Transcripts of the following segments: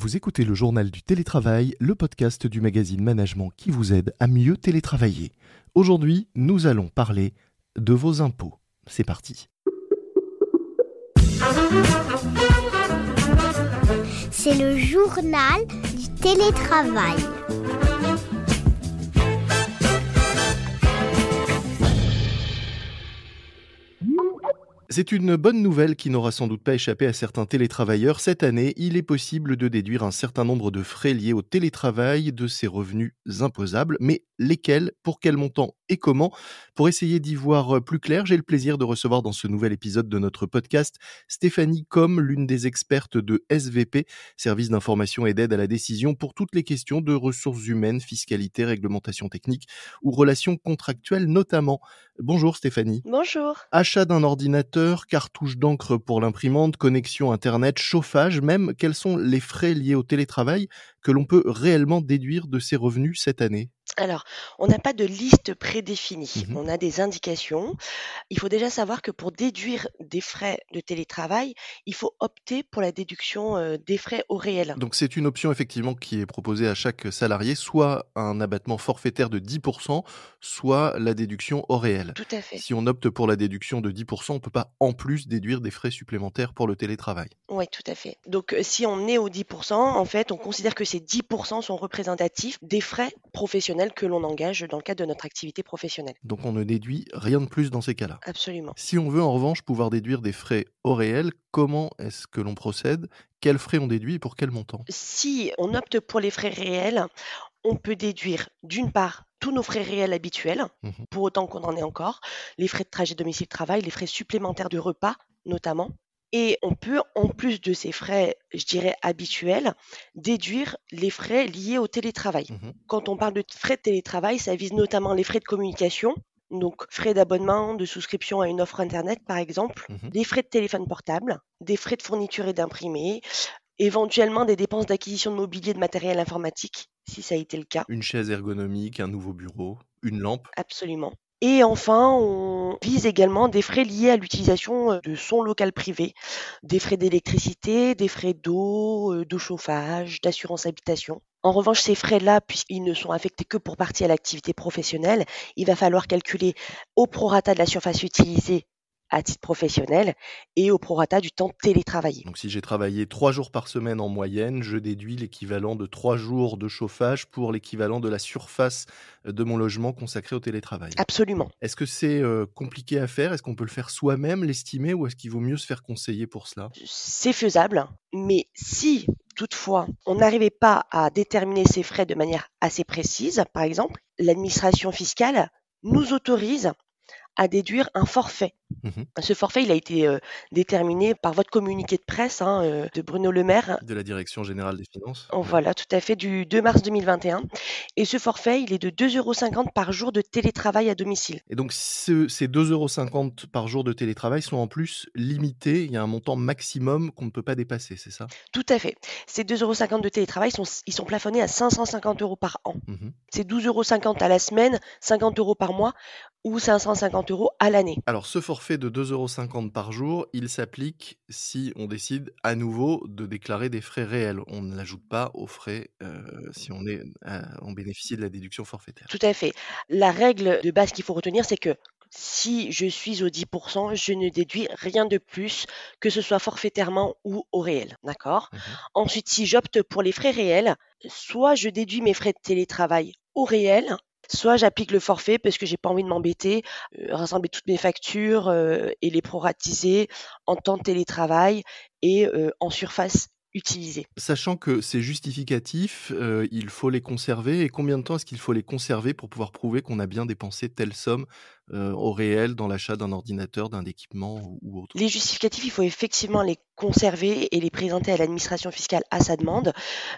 Vous écoutez le journal du télétravail, le podcast du magazine Management qui vous aide à mieux télétravailler. Aujourd'hui, nous allons parler de vos impôts. C'est parti. C'est le journal du télétravail. C'est une bonne nouvelle qui n'aura sans doute pas échappé à certains télétravailleurs. Cette année, il est possible de déduire un certain nombre de frais liés au télétravail de ses revenus imposables, mais lesquels, pour quel montant et comment? Pour essayer d'y voir plus clair, j'ai le plaisir de recevoir dans ce nouvel épisode de notre podcast Stéphanie Com, l'une des expertes de SVP, Service d'information et d'aide à la décision, pour toutes les questions de ressources humaines, fiscalité, réglementation technique ou relations contractuelles notamment. Bonjour Stéphanie. Bonjour. Achat d'un ordinateur, cartouche d'encre pour l'imprimante, connexion Internet, chauffage même, quels sont les frais liés au télétravail que l'on peut réellement déduire de ses revenus cette année? Alors, on n'a pas de liste prédéfinie, Mmh on a des indications. Il faut déjà savoir que pour déduire des frais de télétravail, il faut opter pour la déduction euh, des frais au réel. Donc c'est une option effectivement qui est proposée à chaque salarié, soit un abattement forfaitaire de 10%, soit la déduction au réel. Tout à fait. Si on opte pour la déduction de 10%, on ne peut pas en plus déduire des frais supplémentaires pour le télétravail. Oui, tout à fait. Donc, euh, si on est au 10%, en fait, on considère que ces 10% sont représentatifs des frais professionnels que l'on engage dans le cadre de notre activité professionnelle. Donc on ne déduit rien de plus dans ces cas-là. Absolument. Si on veut en revanche pouvoir déduire des frais au réel, comment est-ce que l'on procède? Quels frais on déduit et pour quel montant? Si on opte pour les frais réels, on peut déduire d'une part tous nos frais réels habituels, Mmh pour autant qu'on en ait encore, les frais de trajet domicile-travail, les frais supplémentaires de repas notamment. Et on peut, en plus de ces frais, je dirais, habituels, déduire les frais liés au télétravail. Mmh Quand on parle de frais de télétravail, ça vise notamment les frais de communication, donc frais d'abonnement, de souscription à une offre Internet par exemple, Mmh des frais de téléphone portable, des frais de fourniture et d'imprimé, éventuellement des dépenses d'acquisition de mobilier de matériel informatique, si ça a été le cas. Une chaise ergonomique, un nouveau bureau, une lampe Absolument. Et enfin, on vise également des frais liés à l'utilisation euh, de son local privé, des frais d'électricité, des frais d'eau, euh, de chauffage, d'assurance habitation. En revanche, ces frais-là, puisqu'ils ne sont affectés que pour partie à l'activité professionnelle, il va falloir calculer au prorata de la surface utilisée à titre professionnel et au prorata du temps télétravaillé. Donc si j'ai travaillé trois jours par semaine en moyenne, je déduis l'équivalent de trois jours de chauffage pour l'équivalent de la surface de mon logement consacré au télétravail. Absolument. Est-ce que c'est euh, compliqué à faire? Est-ce qu'on peut le faire soi-même, l'estimer, ou est-ce qu'il vaut mieux se faire conseiller pour cela? C'est faisable, mais si toutefois on n'arrivait pas à déterminer ces frais de manière assez précise, par exemple, l'administration fiscale nous autorise à déduire un forfait. Mhm. Ce forfait, il a été euh, déterminé par votre communiqué de presse hein, euh, de Bruno Le Maire. De la Direction générale des finances Oh, Voilà, tout à fait, du 2 mars 2021. Et ce forfait, il est de 2,50 euros par jour de télétravail à domicile. Et donc ce- ces 2,50€ par jour de télétravail sont en plus limités, il y a un montant maximum qu'on ne peut pas dépasser, c'est ça? Tout à fait. Ces 2,50 euros de télétravail, sont, ils sont plafonnés à 550 euros par an. Mhm. C'est 12,50 euros à la semaine, 50 euros par mois ou 550 euros à l'année. Alors ce forfait de 2,50€ par jour, il s'applique si on décide à nouveau de déclarer des frais réels. On ne l'ajoute pas aux frais euh, si on, est, euh, on bénéficie de la déduction forfaitaire. Tout à fait. La règle de base qu'il faut retenir, c'est que si je suis au 10%, je ne déduis rien de plus, que ce soit forfaitairement ou au réel. D'accord? Mhm. Ensuite, si j'opte pour les frais réels, soit je déduis mes frais de télétravail au réel, soit j'applique le forfait parce que j'ai pas envie de m'embêter, euh, rassembler toutes mes factures euh, et les proratiser en temps de télétravail et euh, en surface utilisée. Sachant que ces justificatifs, il faut les conserver. Et combien de temps est-ce qu'il faut les conserver pour pouvoir prouver qu'on a bien dépensé telle somme euh, au réel dans l'achat d'un ordinateur, d'un équipement ou, autre Les justificatifs, il faut effectivement les conserver et les présenter à l'administration fiscale à sa demande.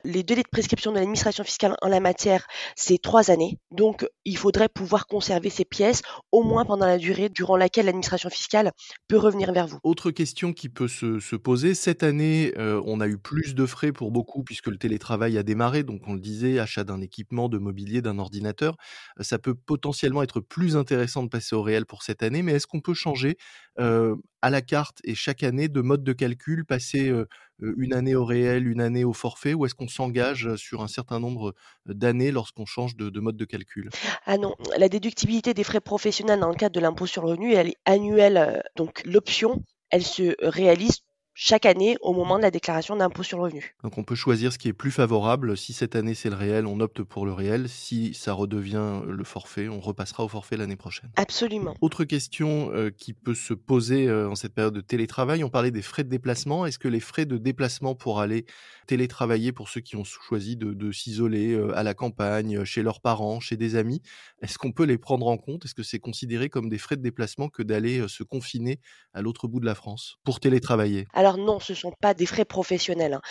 Les délais de prescription de l'administration fiscale en la matière, c'est trois années. Donc, il faudrait pouvoir conserver ces pièces au moins pendant la durée durant laquelle l'administration fiscale peut revenir vers vous. Autre question qui peut se, se poser, cette année, euh, on a eu plus de frais pour beaucoup puisque le télétravail a démarré, donc on le disait, achat d'un équipement, de mobilier, d'un ordinateur. Ça peut potentiellement être plus intéressant de passer au réel pour cette année, mais est-ce qu'on peut changer à la carte et chaque année de mode de calcul, passer une année au réel, une année au forfait, ou est-ce qu'on s'engage sur un certain nombre d'années lorsqu'on change de, de, mode de calcul? Ah non, la déductibilité des frais professionnels dans le cadre de l'impôt sur le revenu, elle est annuelle. Donc l'option, elle se réalise chaque année au moment de la déclaration d'impôt sur le revenu. Donc on peut choisir ce qui est plus favorable. Si cette année c'est le réel, on opte pour le réel. Si ça redevient le forfait, on repassera au forfait l'année prochaine. Absolument. Autre question euh, qui peut se poser euh, en cette période de télétravail, on parlait des frais de déplacement. Est-ce que les frais de déplacement pour aller télétravailler pour ceux qui ont choisi de, s'isoler euh, à la campagne, chez leurs parents, chez des amis, est-ce qu'on peut les prendre en compte? Est-ce que c'est considéré comme des frais de déplacement que d'aller se confiner à l'autre bout de la France pour télétravailler? Alors non, ce ne sont pas des frais professionnels. Hein.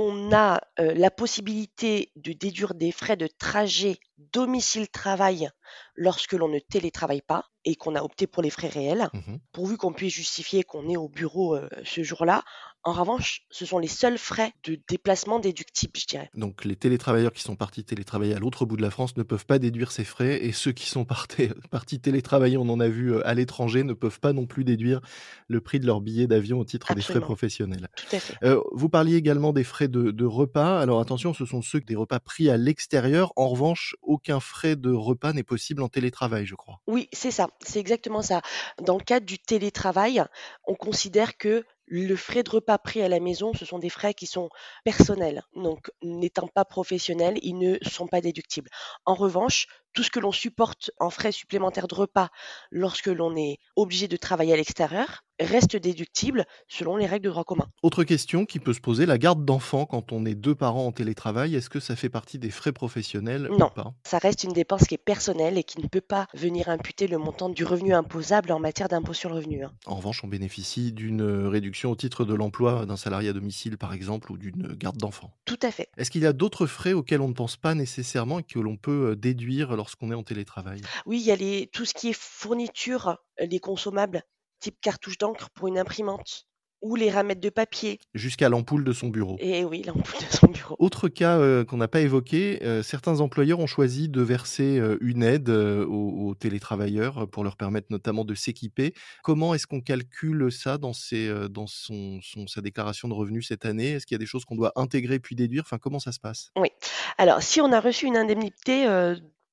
On a la possibilité de déduire des frais de trajet domicile-travail lorsque l'on ne télétravaille pas et qu'on a opté pour les frais réels, mmh pourvu qu'on puisse justifier qu'on est au bureau ce jour-là. En revanche, ce sont les seuls frais de déplacement déductibles, je dirais. Donc les télétravailleurs qui sont partis télétravailler à l'autre bout de la France ne peuvent pas déduire ces frais et ceux qui sont partis, partis télétravailler, on en a vu à l'étranger, ne peuvent pas non plus déduire le prix de leur billet d'avion au titre des frais professionnels. Tout à fait. vous parliez également des frais de, de, repas. Alors attention, ce sont ceux des repas pris à l'extérieur. En revanche, aucun frais de repas n'est possible en télétravail, je crois. Oui, c'est ça, c'est exactement ça. Dans le cadre du télétravail, on considère que le frais de repas pris à la maison, ce sont des frais qui sont personnels. Donc, n'étant pas professionnels, ils ne sont pas déductibles. En revanche, tout ce que l'on supporte en frais supplémentaires de repas lorsque l'on est obligé de travailler à l'extérieur reste déductible selon les règles de droit commun. Autre question qui peut se poser, la garde d'enfants quand on est deux parents en télétravail, est-ce que ça fait partie des frais professionnels non, ou pas? Ça reste une dépense qui est personnelle et qui ne peut pas venir imputer le montant du revenu imposable en matière d'impôt sur le revenu. Hein. En revanche, on bénéficie d'une réduction au titre de l'emploi d'un salarié à domicile par exemple ou d'une garde d'enfants. Tout à fait. Est-ce qu'il y a d'autres frais auxquels on ne pense pas nécessairement et que l'on peut déduire lorsqu'on est en télétravail? Oui, il y a les, tout ce qui est fourniture, les consommables, type cartouche d'encre pour une imprimante ou les ramettes de papier. Jusqu'à l'ampoule de son bureau. Et oui, l'ampoule de son bureau. Autre cas euh, qu'on n'a pas évoqué, euh, certains employeurs ont choisi de verser euh, une aide aux, télétravailleurs pour leur permettre notamment de s'équiper. Comment est-ce qu'on calcule ça dans, ses, dans son, sa déclaration de revenus cette année? Est-ce qu'il y a des choses qu'on doit intégrer puis déduire? Enfin, comment ça se passe? Oui. Alors, si on a reçu une indemnité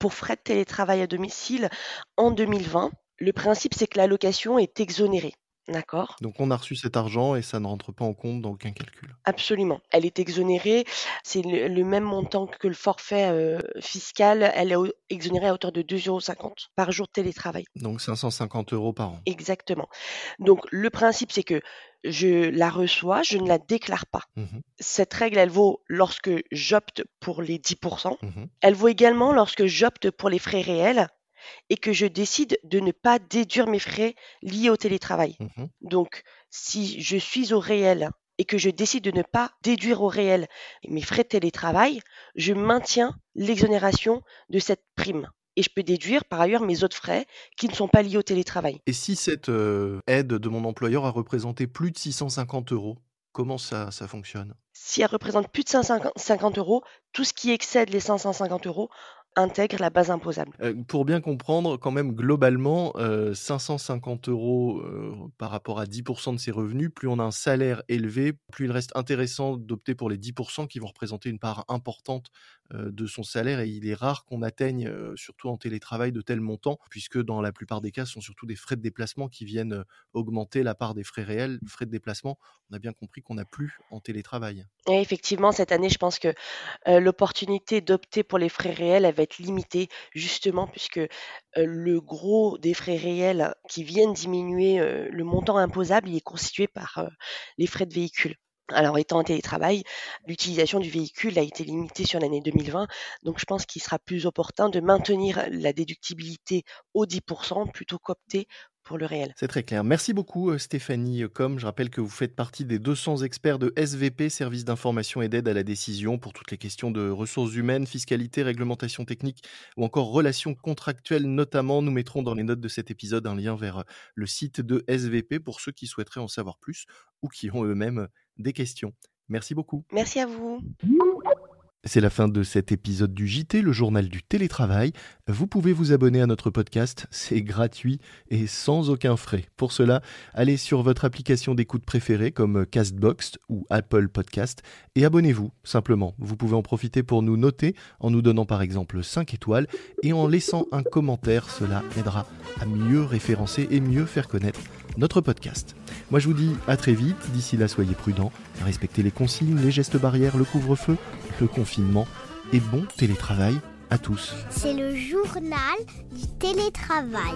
pour frais de télétravail à domicile en 2020, le principe c'est que l'allocation est exonérée. D'accord. Donc on a reçu cet argent et ça ne rentre pas en compte dans aucun calcul. Absolument. Elle est exonérée. C'est le, même montant que le forfait euh, fiscal. Elle est exonérée à hauteur de 2,50 euros par jour de télétravail. Donc 550 euros par an. Exactement. Donc le principe, c'est que je la reçois, je ne la déclare pas. Mmh Cette règle, elle vaut lorsque j'opte pour les 10%. Mmh elle vaut également lorsque j'opte pour les frais réels et que je décide de ne pas déduire mes frais liés au télétravail. Mmh Donc, si je suis au réel et que je décide de ne pas déduire au réel mes frais de télétravail, je maintiens l'exonération de cette prime. Et je peux déduire par ailleurs mes autres frais qui ne sont pas liés au télétravail. Et si cette euh, aide de mon employeur a représenté plus de 650 euros, comment ça, ça fonctionne? Si elle représente plus de 550 euros, tout ce qui excède les 550 euros intègre la base imposable. Euh, pour bien comprendre, quand même, globalement, 550 euh, euros euh, par rapport à 10% de ses revenus, plus on a un salaire élevé, plus il reste intéressant d'opter pour les 10% qui vont représenter une part importante de son salaire. Et il est rare qu'on atteigne, surtout en télétravail, de tels montants, puisque dans la plupart des cas, ce sont surtout des frais de déplacement qui viennent augmenter la part des frais réels. Frais de déplacement, on a bien compris qu'on n'a plus en télétravail. Effectivement, cette année, je pense que l'opportunité d'opter pour les frais réels, va être limitée, justement, puisque le gros des frais réels qui viennent diminuer le montant imposable, il est constitué par les frais de véhicule. Alors, étant en télétravail, l'utilisation du véhicule a été limitée sur l'année 2020, donc je pense qu'il sera plus opportun de maintenir la déductibilité au 10% plutôt qu'opter pour le réel. C'est très clair. Merci beaucoup euh, Stéphanie Com. Je rappelle que vous faites partie des 200 experts de SVP, Service d'information et d'aide à la décision, pour toutes les questions de ressources humaines, fiscalité, réglementation technique ou encore relations contractuelles notamment. Nous mettrons dans les notes de cet épisode un lien vers euh, le site de SVP pour ceux qui souhaiteraient en savoir plus ou qui ont eux-mêmes des questions. Merci beaucoup. Merci à vous. C'est la fin de cet épisode du JT, le journal du télétravail. Vous pouvez vous abonner à notre podcast, c'est gratuit et sans aucun frais. Pour cela, allez sur votre application d'écoute préférée comme Castbox ou Apple Podcast et abonnez-vous simplement. Vous pouvez en profiter pour nous noter en nous donnant par exemple 5 étoiles et en laissant un commentaire. Cela aidera à mieux référencer et mieux faire connaître notre podcast. Moi je vous dis à très vite, d'ici là soyez prudents, respectez les consignes, les gestes barrières, le couvre-feu, le confinement et bon télétravail à tous. C'est le journal du télétravail.